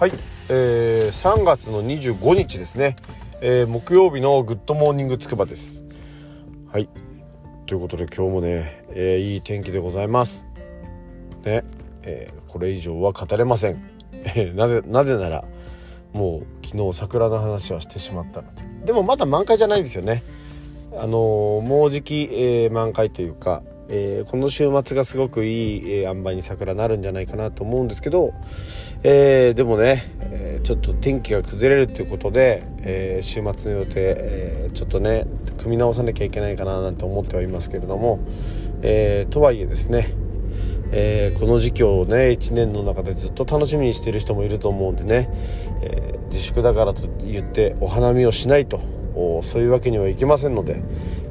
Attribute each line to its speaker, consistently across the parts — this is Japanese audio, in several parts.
Speaker 1: はい、えー、3月の25日ですね、えー、木曜日のグッドモーニングつくばです。はい。ということで今日もね、えー、いい天気でございます。ね、えー、これ以上は語れません、えなぜなぜならもう昨日桜の話はしてしまったので。でもまだ満開じゃないですよね。あのもうじき、えー、満開というかえー、この週末がすごくいい、えー、塩梅に桜なるんじゃないかなと思うんですけど、えー、でもね、えー、ちょっと天気が崩れるということで、えー、週末の予定、え、ちょっとね組み直さなきゃいけないかななんて思ってはいますけれども、え、とはいえですね、えー、この時期をね1年の中でずっと楽しみにしてる人もいると思うんでね、えー、自粛だからと言ってお花見をしないとそういうわけにはいきませんので、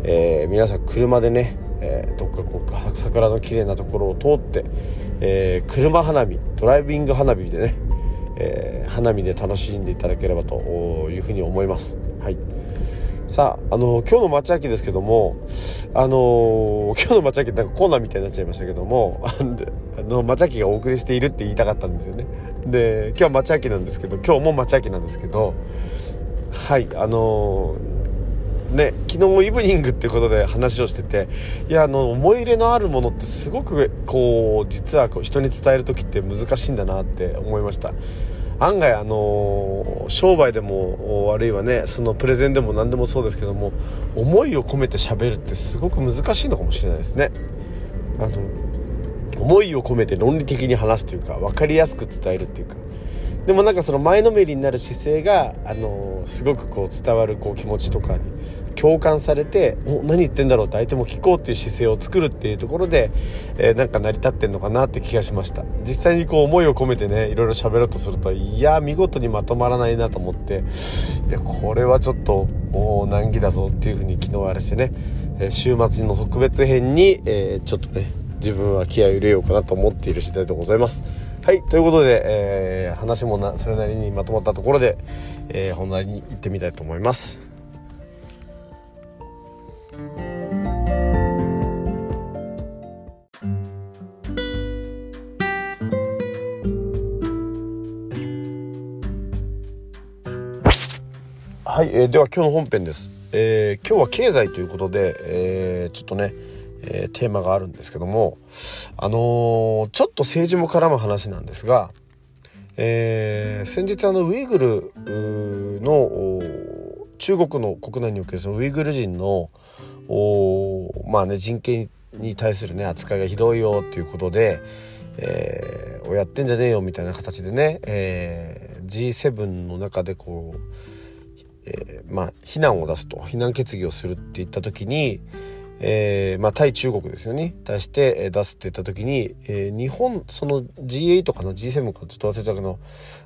Speaker 1: えー、皆さん車でねえー、どっかこう桜の綺麗なところを通って、えー、車花火ドライビング花火でね、えー、花見で楽しんでいただければというふうに思います。はいさあ、あの今日の町秋ですけども、あの今日の町秋なんかコーナーみたいになっちゃいましたけども、あの町秋がお送りしているって言いたかったんですよね。で、今日は町秋なんですけど、今日も町秋なんですけど、はい、あのね昨日イブニングってことで話をしてていやあの思い入れのあるものってすごくこう実はこう人に伝える時って難しいんだなって思いました。案外あの商売でもあるいはねそのプレゼンでも何でもそうですけども思いを込めて喋るってすごく難しいのかもしれないですね。あの思いを込めて論理的に話すというか分かりやすく伝えるっていうか。でもなんかその前のめりになる姿勢があのすごくこう伝わるこう気持ちとかに共感されて何言ってんだろうって相手も聞こうっていう姿勢を作るっていうところで、えー、なんか成り立ってんのかなって気がしました。実際にこう思いを込めてねいろいろ喋ろうとするといや見事にまとまらないなと思っていやこれはちょっともう難儀だぞっていうふうに昨日あれしてね、えー、週末の特別編に、えー、ちょっとね自分は気合を入れようかなと思っている次第でございます。はいということで、えー、話もなそれなりにまとまったところで、えー、本題に行ってみたいと思います。はい、えー、では今日の本編です、えー、今日は経済ということで、えー、ちょっとね、えー、テーマがあるんですけどもあのー、ちょっと政治も絡む話なんですが、えー、先日あのウイグルの中国の国内におけるそのウイグル人のまあね人権に対するね扱いがひどいよっていうことで、えー、やってんじゃねえよみたいな形でね、えー、G7 の中でこう、えー、まあ非難を出すと非難決議をするって言った時に、えーまあ、対中国ですよね対して出すって言った時に、えー、日本その G8 かな G7 かちょっと忘れたけど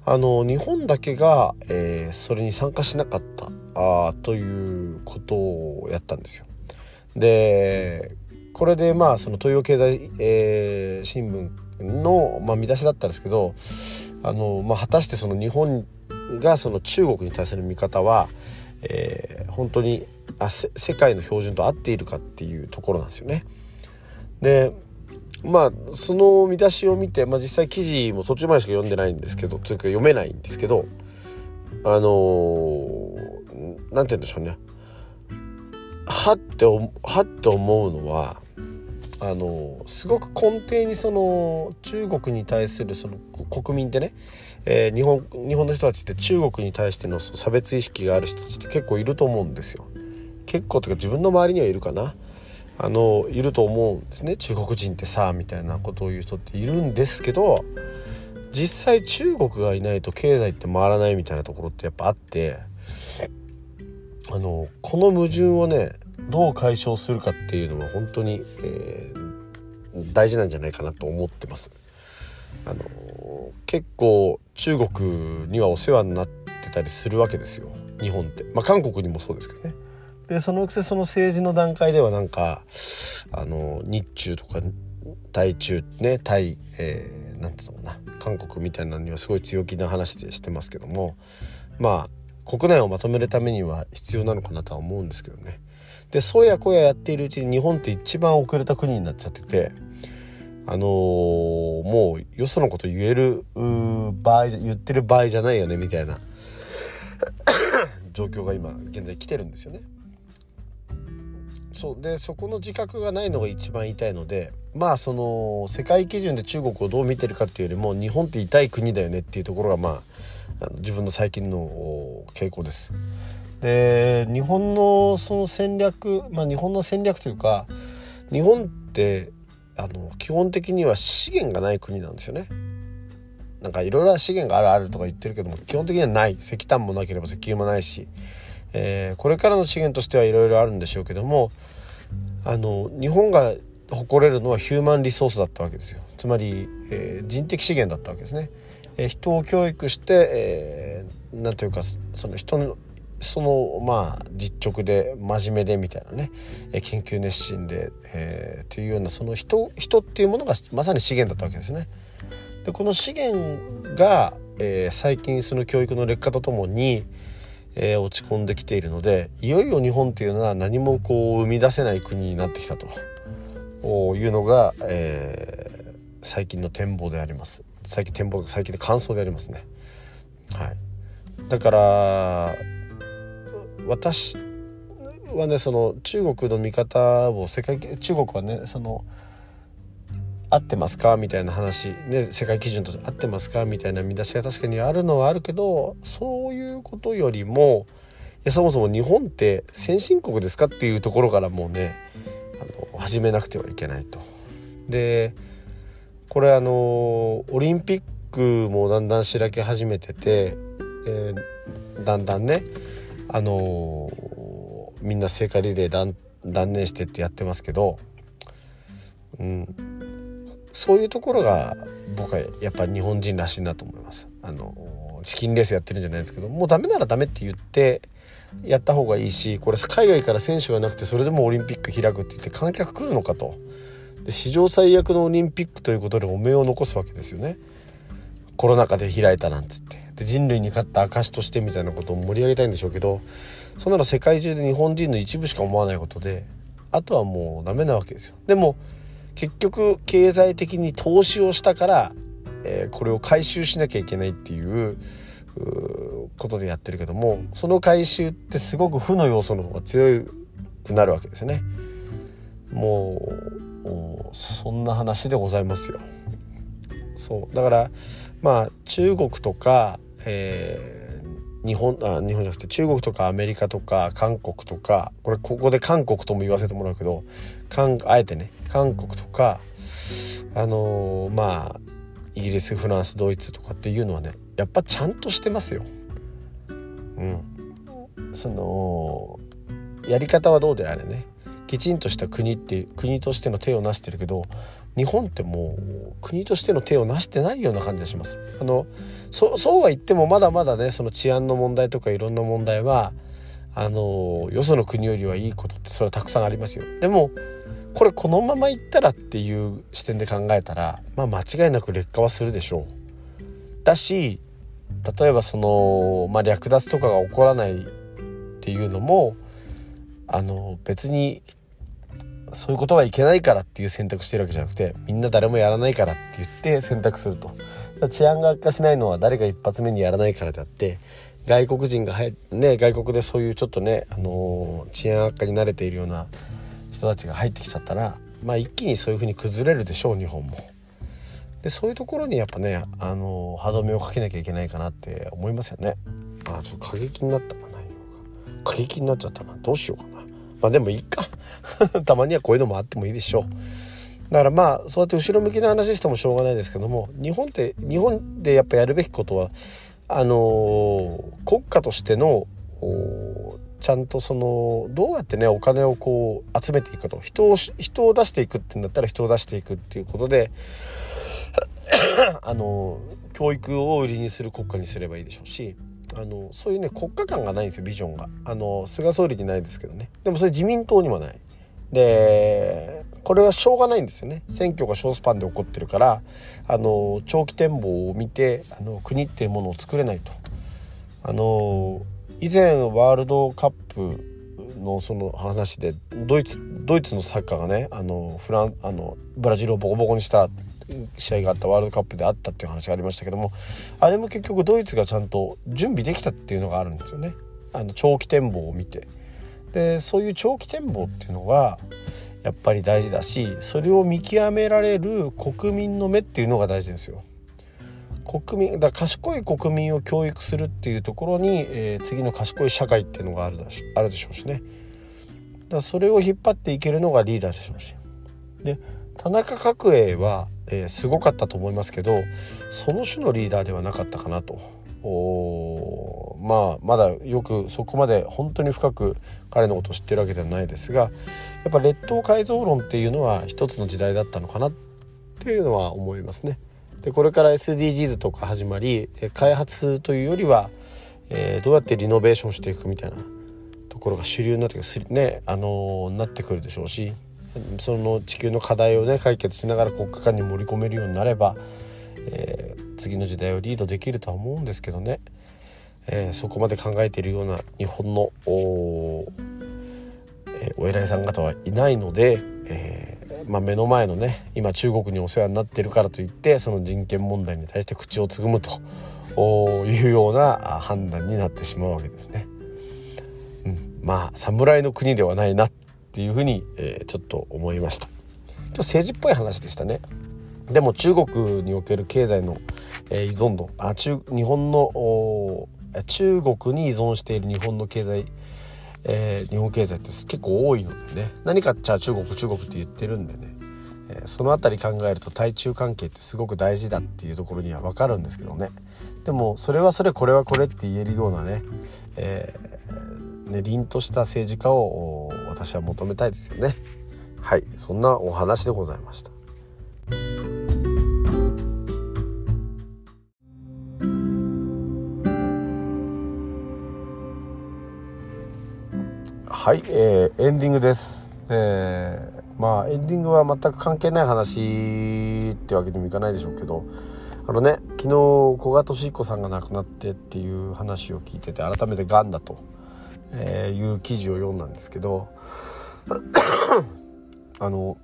Speaker 1: あの日本だけが、えー、それに参加しなかったあということをやったんですよ。でこれでまあその東洋経済、えー、新聞の、まあ、見出しだったんですけどあの、まあ、果たしてその日本がその中国に対する見方は、えー、本当にあ世界の標準と合っているかっていうところなんですよね。でまあその見出しを見て、まあ、実際記事も途中までしか読んでないんですけどというか読めないんですけどあのー、なんて言うんでしょうねはってはって思うのはあのすごく根底にその中国に対するその国民ってね、えー、日本日本の人たちって中国に対しての差別意識がある人たちって結構いると思うんですよ。結構というか自分の周りにはいるかなあのいると思うんですね中国人ってさみたいなことを言う人っているんですけど実際中国がいないと経済って回らないみたいなところってやっぱあってあのこの矛盾をねどう解消するかっていうのは本当に、えー、大事なんじゃないかなと思ってます。あの結構中国にはお世話になってたりするわけですよ日本って。まあ韓国にもそうですけどね。でそのくせその政治の段階ではなんかあの日中とか対中ね対、えー、なんていうのかな韓国みたいなのにはすごい強気な話でしてますけどもまあ国内をまとめるためには必要なのかなとは思うんですけどね。でそうやこややっているうちに日本って一番遅れた国になっちゃっててあのー、もうよそのこと言える場合言ってる場合じゃないよねみたいな 状況が今現在来てるんですよね。そうでそこの自覚がないのが一番痛いのでまあその世界基準で中国をどう見てるかっていうよりも日本って痛い国だよねっていうところがまあ自分の最近の傾向です。で日本のその戦略まあ日本の戦略というか日本ってあの基本的には資源がない国なんですよね。なんかいろいろ資源があるあるとか言ってるけども基本的にはない石炭もなければ石油もないし、えー、これからの資源としてはいろいろあるんでしょうけどもあの日本が誇れるのはヒューマンリソースだったわけですよつまり、えー、人的資源だったわけですね、えー、人を教育して、えー、なんというかその人のそのまあ実直で真面目でみたいなね研究熱心で、えー、っていうようなその人人っていうものがまさに資源だったわけですね。でこの資源が、えー、最近その教育の劣化とともに、えー、落ち込んできているのでいよいよ日本っていうのは何もこう生み出せない国になってきたと。いうのが、えー、最近の展望であります。最近展望最近で感想でありますね。はい。だから私はねその中国の見方を世界中国はねその合ってますか？みたいな話、ね、世界基準と合ってますか？みたいな見出しが確かにあるのはあるけどそういうことよりもいやそもそも日本って先進国ですかっていうところからもうねあの始めなくてはいけないと。でこれあのオリンピックもだんだんしらけ始めてて、えー、だんだんねあのみんな聖火リレー断念してってやってますけど、うん、そういうところが僕はやっぱ日本人らしいなと思います。あのチキンレースやってるんじゃないですけどもうダメならダメって言ってやった方がいいしこれ海外から選手がなくてそれでもオリンピック開くって言って観客来るのかと。で史上最悪のオリンピックということで汚名を残すわけですよね。コロナ禍で開いたなんつって。で人類に勝った証としてみたいなことを盛り上げたいんでしょうけどそんなの世界中で日本人の一部しか思わないことであとはもうダメなわけですよ。でも結局経済的に投資をしたから、えー、これを回収しなきゃいけないっていうことでやってるけどもその回収ってすごく負の要素の方が強くなるわけですね。もうそんな話でございますよ。そうだからまあ中国とか、えー、日本あ日本じゃなくて中国とかアメリカとか韓国とかこれここで韓国とも言わせてもらうけどあえてね韓国とかあのー、まあイギリスフランスドイツとかっていうのはねやっぱちゃんとしてますよ。うん、そのやり方はどうであれねきちんとした国って国としての手を成してるけど日本ってもう国としての手を成してないような感じがします。あのそそうは言ってもまだまだねその治安の問題とかいろんな問題はあのよその国よりはいいことってそれはたくさんありますよ。でもこれこのままいったらっていう視点で考えたらまあ間違いなく劣化はするでしょう。だし例えばその、まあ、略奪とかが起こらないっていうのもあの別にそういうことはいけないからっていう選択してるわけじゃなくてみんな誰もやらないからって言って選択すると治安が悪化しないのは誰が一発目にやらないからであって外国人が入ね外国でそういうちょっとね、あのー、治安悪化に慣れているような人たちが入ってきちゃったらまあ一気にそういうふうに崩れるでしょう日本も。でそういうところにやっぱね、あのー、歯止めをかけなきゃいけないかなって思いますよね。あちょっと過激になったかな過激になっちゃったなどうしようかな。まあでもいいか たまにはこういうのもあってもいいでしょうだからまあそうやって後ろ向きな話してもしょうがないですけども日本って日本でやっぱやるべきことはあのー、国家としてのちゃんとそのどうやってねお金をこう集めていくかと。人を人を出していくってんだったら人を出していくっていうことで あの教育を売りにする国家にすればいいでしょうしあのそういうね国家感がないんですよビジョンが。あの菅総理にないですけどね。でもそれ自民党にもない。でこれはしょうがないんですよね。選挙が小スパンで起こってるからあの長期展望を見てあの国っていうものを作れないと。あの以前ワールドカップのその話でドイツドイツのサッカーがねあのフランあのブラジルをボコボコにした試合があったワールドカップであったっていう話がありましたけどもあれも結局ドイツがちゃんと準備できたっていうのがあるんですよね。あの長期展望を見て。でそういう長期展望っていうのがやっぱり大事だしそれを見極められる国民の目っていうのが大事ですよ。国民だ賢い国民を教育するっていうところに、えー、次の賢い社会っていうのがあるあるでしょうしね。だそれを引っ張っていけるのがリーダーでしょうし。で田中角栄は、えー、すごかったと思いますけどその種のリーダーではなかったかなと。おまあまだよくそこまで本当に深く彼のことを知ってるわけではないですがやっぱ劣等改造論っていうのは一つの時代だったのかなっていうのは思いますね。でこれから SDGs とか始まり開発というよりは、えー、どうやってリノベーションしていくみたいなところが主流になってくる、ねあのー、なってくるでしょうしその地球の課題をね解決しながら国家間に盛り込めるようになれば、えー、次の時代をリードできるとは思うんですけどね、えー、そこまで考えているような日本のお,、えー、お偉いさん方はいないので、えーまあ、目の前のね今中国にお世話になってるからといってその人権問題に対して口をつぐむというような判断になってしまうわけですね。うん、まあ侍の国ではないなっていうふうに、えー、ちょっと思いました。と政治っぽい話でしたね。でも中国における経済の、え、依存度あ中日本の中国に依存している日本の経済えー、日本経済って結構多いのでね。何かじゃあ中国中国って言ってるんでね、えー、その辺り考えると対中関係ってすごく大事だっていうところには分かるんですけどね。でもそれはそれこれはこれって言えるようなね,、えー、ね凛とした政治家を私は求めたいですよね。はい。そんなお話でございました。はい、えー、エンディングです。えー、まあエンディングは全く関係ない話ってわけにもいかないでしょうけどあのね昨日古賀敏彦さんが亡くなってっていう話を聞いてて改めてがんだと、えー、いう記事を読んだんですけど あの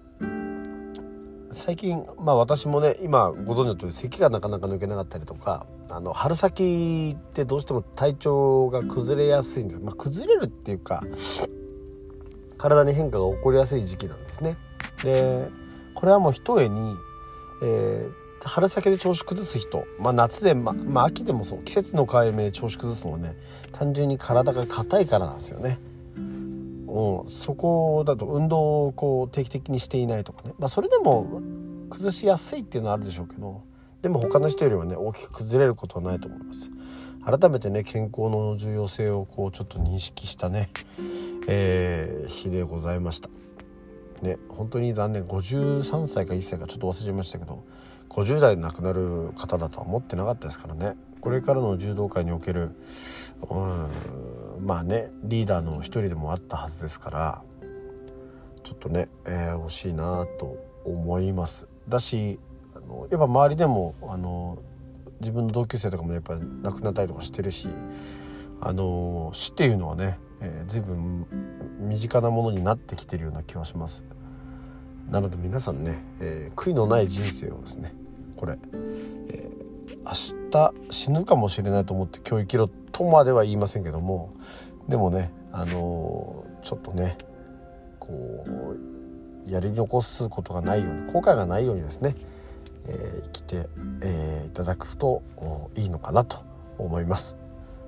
Speaker 1: 最近まあ私もね今ご存知の通り咳がなかなか抜けなかったりとかあの春先ってどうしても体調が崩れやすいんです、まあ、崩れるっていうか体に変化が起こりやすい時期なんですね。でこれはもうひとえに、えー、春先で調子崩す人、まあ、夏で、ままあ、秋でもそう季節の変わり目で調子崩すのはね単純に体が硬いからなんですよね。うん、そこだと運動をこう定期的にしていないとかね、まあ、それでも崩しやすいっていうのはあるでしょうけどでも他の人よりはね大きく崩れることはないと思います。改めてね健康の重要性をこうちょっと認識したね、えー、日でございました。ね本当に残念。53歳か1歳かちょっと忘れましたけど50代で亡くなる方だとは思ってなかったですからね。これからの柔道界におけるうんまあねリーダーの一人でもあったはずですからちょっとね、えー、惜しいなと思いますだしあのやっぱ周りでもあの自分の同級生とかもやっぱり亡くなったりとかしてるしあの死っていうのはね、えー、随分身近なものになってきてるような気はします。なので皆さんね、えー、悔いのない人生をですねこれ、えー、明日死ぬかもしれないと思って今日生きろとまでは言いませんけどもでもねあのー、ちょっとねこうやり残すことがないように後悔がないようにですねえー、生きて、えー、いただくといいのかなと思います。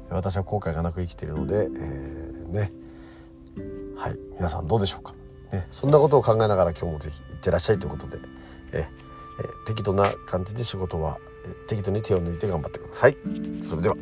Speaker 1: 私は後悔がなく生きているので、えー、ね。はい。皆さんどうでしょうか、ね、そんなことを考えながら今日もぜひいってらっしゃいということで、えー、適度な感じで仕事は適度に手を抜いて頑張ってください。それでは。